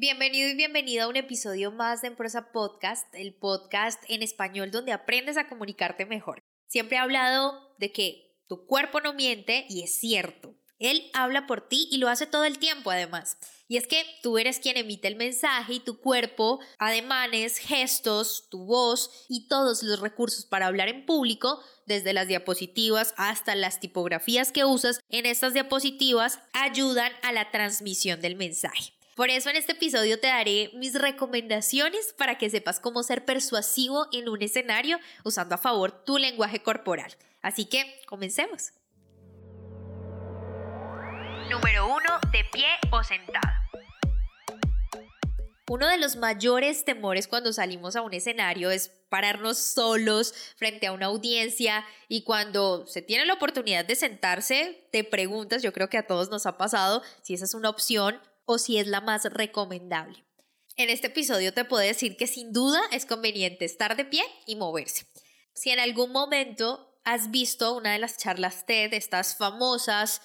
Bienvenido y bienvenida a un episodio más de Empresa Podcast, el podcast en español donde aprendes a comunicarte mejor. Siempre he hablado de que tu cuerpo no miente y es cierto. Él habla por ti y lo hace todo el tiempo además. Y es que tú eres quien emite el mensaje y tu cuerpo, ademanes, gestos, tu voz y todos los recursos para hablar en público, desde las diapositivas hasta las tipografías que usas en estas diapositivas, ayudan a la transmisión del mensaje. Por eso en este episodio te daré mis recomendaciones para que sepas cómo ser persuasivo en un escenario usando a favor tu lenguaje corporal. Así que comencemos. Número 1. De pie o sentado. Uno de los mayores temores cuando salimos a un escenario es pararnos solos frente a una audiencia y cuando se tiene la oportunidad de sentarse, te preguntas, yo creo que a todos nos ha pasado, si esa es una opción o si es la más recomendable. En este episodio te puedo decir que sin duda es conveniente estar de pie y moverse. Si en algún momento has visto una de las charlas TED, estas famosas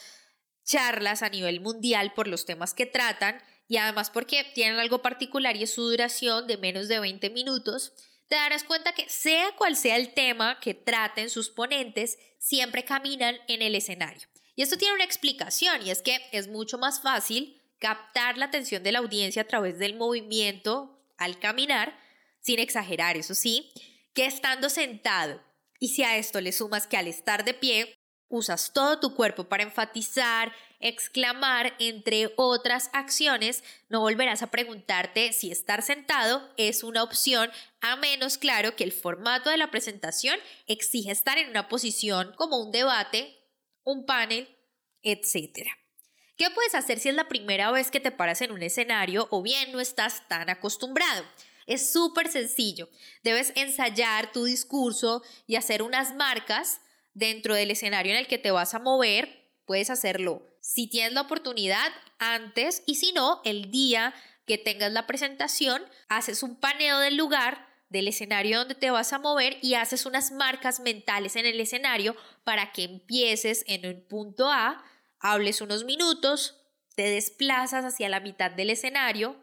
charlas a nivel mundial por los temas que tratan y además porque tienen algo particular y es su duración de menos de 20 minutos, te darás cuenta que sea cual sea el tema que traten sus ponentes, siempre caminan en el escenario. Y esto tiene una explicación y es que es mucho más fácil captar la atención de la audiencia a través del movimiento al caminar, sin exagerar, eso sí, que estando sentado. Y si a esto le sumas que al estar de pie usas todo tu cuerpo para enfatizar, exclamar, entre otras acciones, no volverás a preguntarte si estar sentado es una opción, a menos claro que el formato de la presentación exige estar en una posición como un debate, un panel, etc. ¿Qué puedes hacer si es la primera vez que te paras en un escenario o bien no estás tan acostumbrado? Es súper sencillo. Debes ensayar tu discurso y hacer unas marcas dentro del escenario en el que te vas a mover, puedes hacerlo si tienes la oportunidad antes y si no, el día que tengas la presentación, haces un paneo del lugar, del escenario donde te vas a mover y haces unas marcas mentales en el escenario para que empieces en un punto A, hables unos minutos, te desplazas hacia la mitad del escenario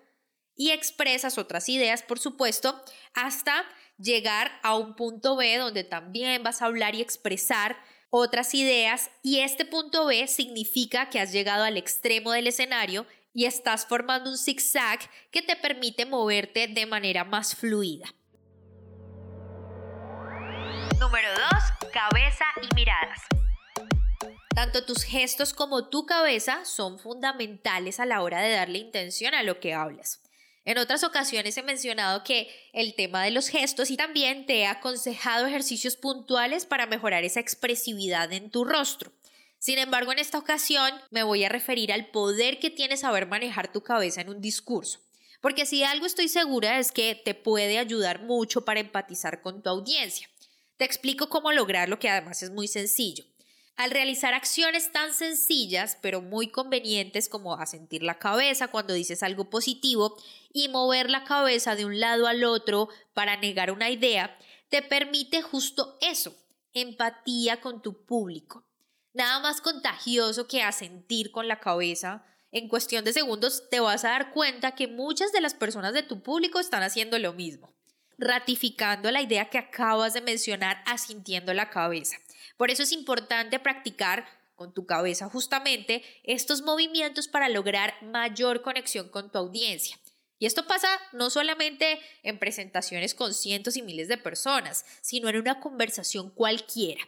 y expresas otras ideas, por supuesto, hasta llegar a un punto B donde también vas a hablar y expresar otras ideas y este punto B significa que has llegado al extremo del escenario y estás formando un zigzag que te permite moverte de manera más fluida. Número 2. Cabeza y miradas. Tanto tus gestos como tu cabeza son fundamentales a la hora de darle intención a lo que hablas. En otras ocasiones he mencionado que el tema de los gestos y también te he aconsejado ejercicios puntuales para mejorar esa expresividad en tu rostro. Sin embargo, en esta ocasión me voy a referir al poder que tiene saber manejar tu cabeza en un discurso. Porque si algo estoy segura es que te puede ayudar mucho para empatizar con tu audiencia. Te explico cómo lograrlo, que además es muy sencillo. Al realizar acciones tan sencillas pero muy convenientes como asentir la cabeza cuando dices algo positivo y mover la cabeza de un lado al otro para negar una idea, te permite justo eso, empatía con tu público. Nada más contagioso que asentir con la cabeza. En cuestión de segundos te vas a dar cuenta que muchas de las personas de tu público están haciendo lo mismo, ratificando la idea que acabas de mencionar asintiendo la cabeza. Por eso es importante practicar con tu cabeza justamente estos movimientos para lograr mayor conexión con tu audiencia. Y esto pasa no solamente en presentaciones con cientos y miles de personas, sino en una conversación cualquiera.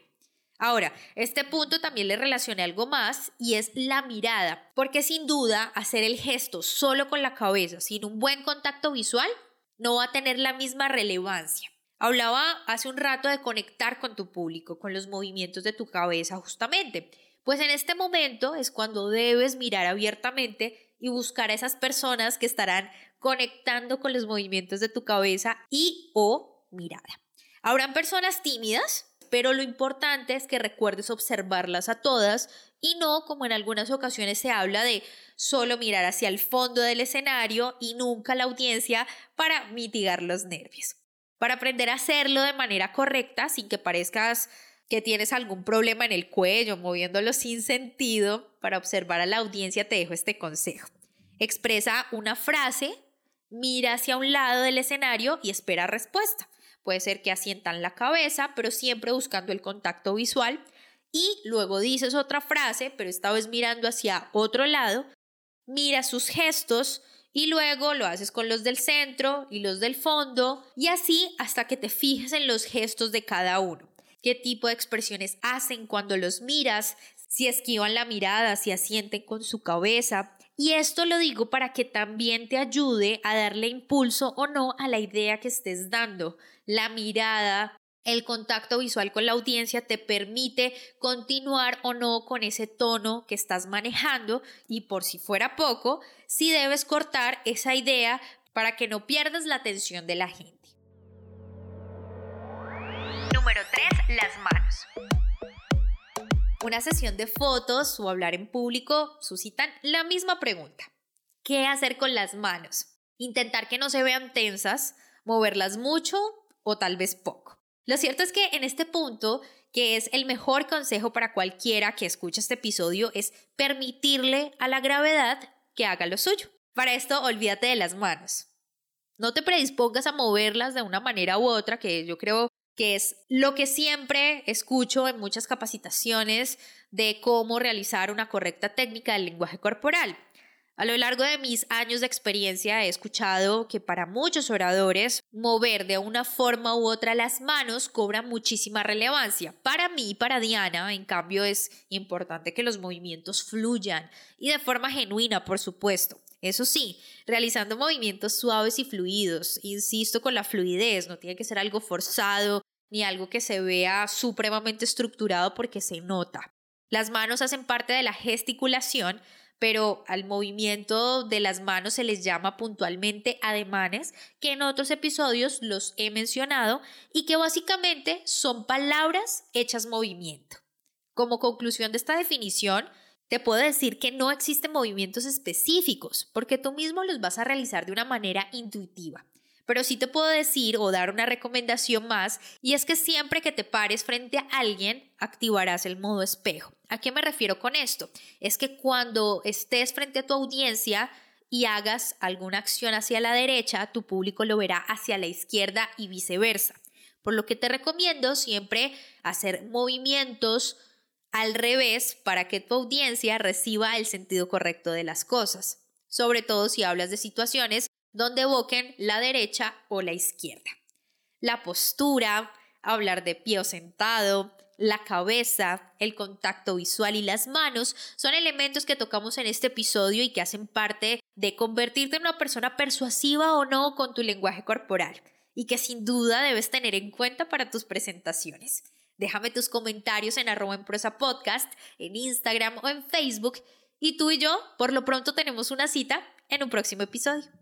Ahora, este punto también le relaciona algo más y es la mirada, porque sin duda hacer el gesto solo con la cabeza, sin un buen contacto visual, no va a tener la misma relevancia. Hablaba hace un rato de conectar con tu público, con los movimientos de tu cabeza justamente. Pues en este momento es cuando debes mirar abiertamente y buscar a esas personas que estarán conectando con los movimientos de tu cabeza y o mirada. Habrán personas tímidas, pero lo importante es que recuerdes observarlas a todas y no como en algunas ocasiones se habla de solo mirar hacia el fondo del escenario y nunca la audiencia para mitigar los nervios. Para aprender a hacerlo de manera correcta sin que parezcas que tienes algún problema en el cuello, moviéndolo sin sentido, para observar a la audiencia te dejo este consejo. Expresa una frase, mira hacia un lado del escenario y espera respuesta. Puede ser que asientan la cabeza, pero siempre buscando el contacto visual. Y luego dices otra frase, pero esta vez mirando hacia otro lado. Mira sus gestos y luego lo haces con los del centro y los del fondo y así hasta que te fijes en los gestos de cada uno. ¿Qué tipo de expresiones hacen cuando los miras? Si esquivan la mirada, si asienten con su cabeza, y esto lo digo para que también te ayude a darle impulso o no a la idea que estés dando. La mirada, el contacto visual con la audiencia te permite continuar o no con ese tono que estás manejando y por si fuera poco, si debes cortar esa idea para que no pierdas la atención de la gente. Número 3. Las manos una sesión de fotos o hablar en público suscitan la misma pregunta. ¿Qué hacer con las manos? Intentar que no se vean tensas, moverlas mucho o tal vez poco. Lo cierto es que en este punto, que es el mejor consejo para cualquiera que escuche este episodio, es permitirle a la gravedad que haga lo suyo. Para esto, olvídate de las manos. No te predispongas a moverlas de una manera u otra, que yo creo que es lo que siempre escucho en muchas capacitaciones de cómo realizar una correcta técnica del lenguaje corporal. A lo largo de mis años de experiencia he escuchado que para muchos oradores mover de una forma u otra las manos cobra muchísima relevancia. Para mí, y para Diana, en cambio, es importante que los movimientos fluyan y de forma genuina, por supuesto. Eso sí, realizando movimientos suaves y fluidos. Insisto con la fluidez, no tiene que ser algo forzado ni algo que se vea supremamente estructurado porque se nota. Las manos hacen parte de la gesticulación, pero al movimiento de las manos se les llama puntualmente ademanes, que en otros episodios los he mencionado y que básicamente son palabras hechas movimiento. Como conclusión de esta definición, te puedo decir que no existen movimientos específicos, porque tú mismo los vas a realizar de una manera intuitiva. Pero sí te puedo decir o dar una recomendación más, y es que siempre que te pares frente a alguien, activarás el modo espejo. ¿A qué me refiero con esto? Es que cuando estés frente a tu audiencia y hagas alguna acción hacia la derecha, tu público lo verá hacia la izquierda y viceversa. Por lo que te recomiendo siempre hacer movimientos al revés para que tu audiencia reciba el sentido correcto de las cosas, sobre todo si hablas de situaciones donde evoquen la derecha o la izquierda. La postura, hablar de pie o sentado, la cabeza, el contacto visual y las manos son elementos que tocamos en este episodio y que hacen parte de convertirte en una persona persuasiva o no con tu lenguaje corporal y que sin duda debes tener en cuenta para tus presentaciones. Déjame tus comentarios en arroba en podcast, en Instagram o en Facebook. Y tú y yo, por lo pronto, tenemos una cita en un próximo episodio.